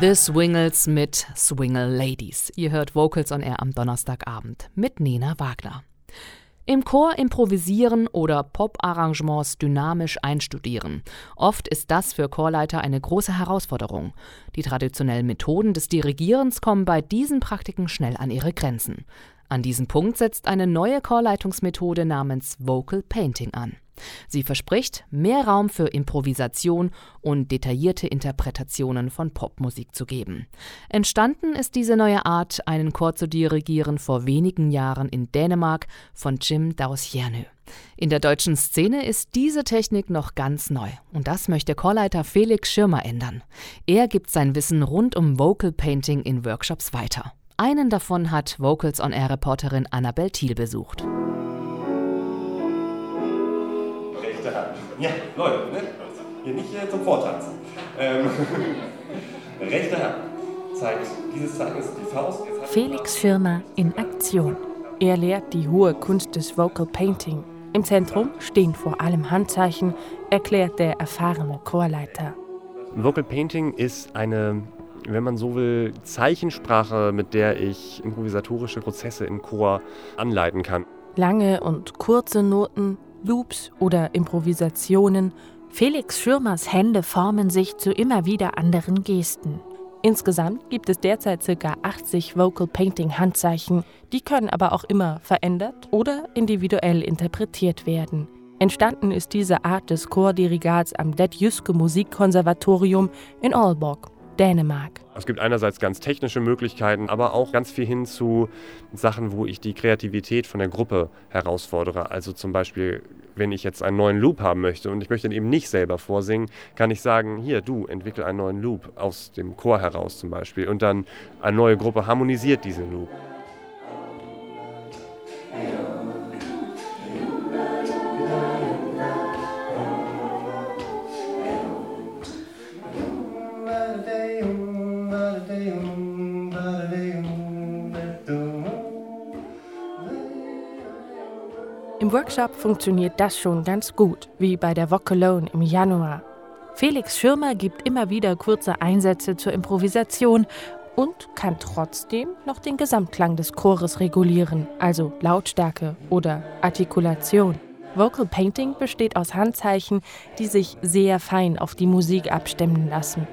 The Swingles mit Swingle Ladies. Ihr hört Vocals on Air am Donnerstagabend mit Nena Wagner. Im Chor improvisieren oder Pop-Arrangements dynamisch einstudieren. Oft ist das für Chorleiter eine große Herausforderung. Die traditionellen Methoden des Dirigierens kommen bei diesen Praktiken schnell an ihre Grenzen. An diesem Punkt setzt eine neue Chorleitungsmethode namens Vocal Painting an. Sie verspricht, mehr Raum für Improvisation und detaillierte Interpretationen von Popmusik zu geben. Entstanden ist diese neue Art, einen Chor zu dirigieren, vor wenigen Jahren in Dänemark von Jim Dausjernö. In der deutschen Szene ist diese Technik noch ganz neu und das möchte Chorleiter Felix Schirmer ändern. Er gibt sein Wissen rund um Vocal Painting in Workshops weiter. Einen davon hat Vocals on Air Reporterin Annabel Thiel besucht. rechte Hand. Ja, Leute, ne? Hier nicht äh, zum Vortanzen. Ähm, rechte Hand zeigt, dieses Zeichen ist die Faust. Felix Schirmer in Aktion. Er lehrt die hohe Kunst des Vocal Painting. Im Zentrum stehen vor allem Handzeichen, erklärt der erfahrene Chorleiter. Vocal Painting ist eine, wenn man so will, Zeichensprache, mit der ich improvisatorische Prozesse im Chor anleiten kann. Lange und kurze Noten, Loops oder Improvisationen, Felix Schirmers Hände formen sich zu immer wieder anderen Gesten. Insgesamt gibt es derzeit ca. 80 Vocal Painting Handzeichen, die können aber auch immer verändert oder individuell interpretiert werden. Entstanden ist diese Art des Chordirigats am Det Jyske Musikkonservatorium in Aalborg. Dänemark. Es gibt einerseits ganz technische Möglichkeiten, aber auch ganz viel hin zu Sachen, wo ich die Kreativität von der Gruppe herausfordere. Also zum Beispiel, wenn ich jetzt einen neuen Loop haben möchte und ich möchte ihn eben nicht selber vorsingen, kann ich sagen, hier, du, entwickel einen neuen Loop aus dem Chor heraus zum Beispiel. Und dann eine neue Gruppe harmonisiert diesen Loop. Im Workshop funktioniert das schon ganz gut, wie bei der Vocalone im Januar. Felix Schirmer gibt immer wieder kurze Einsätze zur Improvisation und kann trotzdem noch den Gesamtklang des Chores regulieren, also Lautstärke oder Artikulation. Vocal Painting besteht aus Handzeichen, die sich sehr fein auf die Musik abstimmen lassen.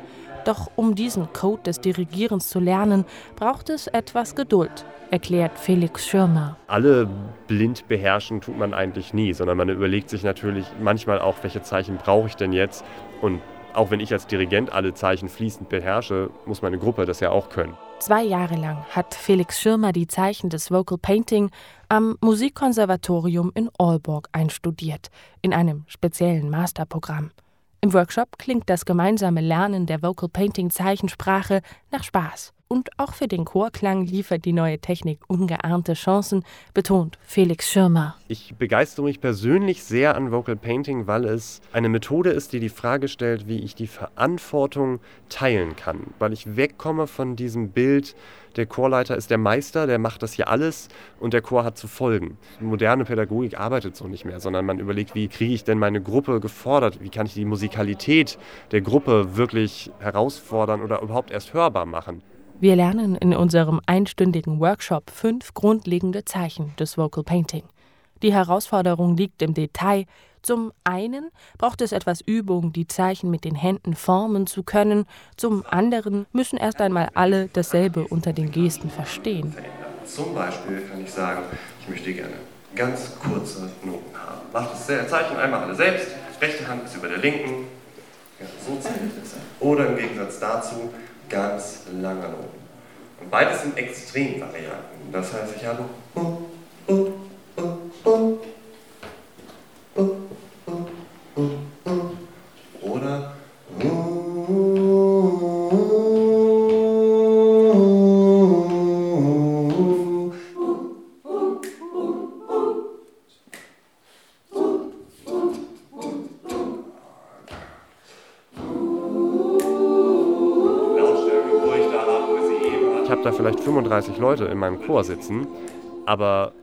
Doch um diesen Code des Dirigierens zu lernen, braucht es etwas Geduld, erklärt Felix Schirmer. Alle blind beherrschen tut man eigentlich nie, sondern man überlegt sich natürlich manchmal auch, welche Zeichen brauche ich denn jetzt. Und auch wenn ich als Dirigent alle Zeichen fließend beherrsche, muss meine Gruppe das ja auch können. Zwei Jahre lang hat Felix Schirmer die Zeichen des Vocal Painting am Musikkonservatorium in Aalborg einstudiert, in einem speziellen Masterprogramm. Im Workshop klingt das gemeinsame Lernen der Vocal Painting Zeichensprache nach Spaß. Und auch für den Chorklang liefert die neue Technik ungeahnte Chancen, betont Felix Schirmer. Ich begeistere mich persönlich sehr an Vocal Painting, weil es eine Methode ist, die die Frage stellt, wie ich die Verantwortung teilen kann. Weil ich wegkomme von diesem Bild, der Chorleiter ist der Meister, der macht das hier alles und der Chor hat zu folgen. Moderne Pädagogik arbeitet so nicht mehr, sondern man überlegt, wie kriege ich denn meine Gruppe gefordert, wie kann ich die Musikalität der Gruppe wirklich herausfordern oder überhaupt erst hörbar machen. Wir lernen in unserem einstündigen Workshop fünf grundlegende Zeichen des Vocal Painting. Die Herausforderung liegt im Detail. Zum einen braucht es etwas Übung, die Zeichen mit den Händen formen zu können. Zum anderen müssen erst einmal alle dasselbe unter den Gesten verstehen. Zum Beispiel kann ich sagen, ich möchte gerne ganz kurze Noten haben. Macht das Zeichen einmal alle selbst. Rechte Hand ist über der linken. Ja, so zählt es. Oder im Gegensatz dazu ganz langer Noten. Und beides sind Extremvarianten. Das heißt, ich habe habe da vielleicht 35 Leute in meinem Chor sitzen, aber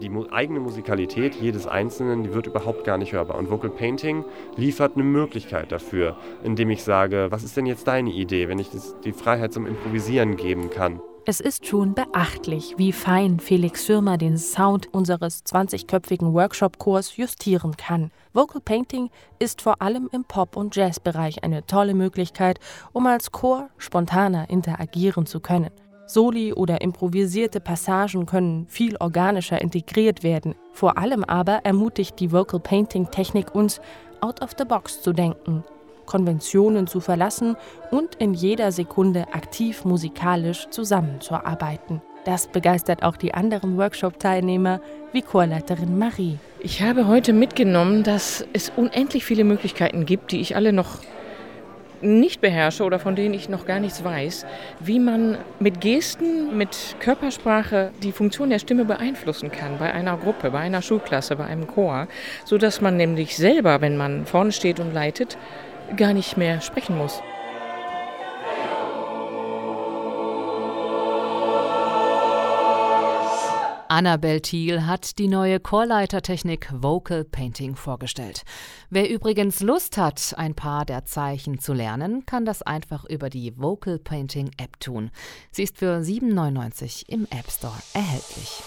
die eigene Musikalität jedes Einzelnen, die wird überhaupt gar nicht hörbar. Und Vocal Painting liefert eine Möglichkeit dafür, indem ich sage, was ist denn jetzt deine Idee, wenn ich die Freiheit zum Improvisieren geben kann. Es ist schon beachtlich, wie fein Felix Schirmer den Sound unseres 20-köpfigen Workshop-Chors justieren kann. Vocal Painting ist vor allem im Pop- und Jazzbereich eine tolle Möglichkeit, um als Chor spontaner interagieren zu können. Soli oder improvisierte Passagen können viel organischer integriert werden. Vor allem aber ermutigt die Vocal Painting Technik uns, out of the box zu denken, Konventionen zu verlassen und in jeder Sekunde aktiv musikalisch zusammenzuarbeiten. Das begeistert auch die anderen Workshop-Teilnehmer, wie Chorleiterin Marie. Ich habe heute mitgenommen, dass es unendlich viele Möglichkeiten gibt, die ich alle noch nicht beherrsche oder von denen ich noch gar nichts weiß, wie man mit Gesten, mit Körpersprache die Funktion der Stimme beeinflussen kann bei einer Gruppe, bei einer Schulklasse, bei einem Chor, so dass man nämlich selber, wenn man vorne steht und leitet, gar nicht mehr sprechen muss. Annabel Thiel hat die neue Chorleitertechnik Vocal Painting vorgestellt. Wer übrigens Lust hat, ein paar der Zeichen zu lernen, kann das einfach über die Vocal Painting App tun. Sie ist für 7,99 im App Store erhältlich.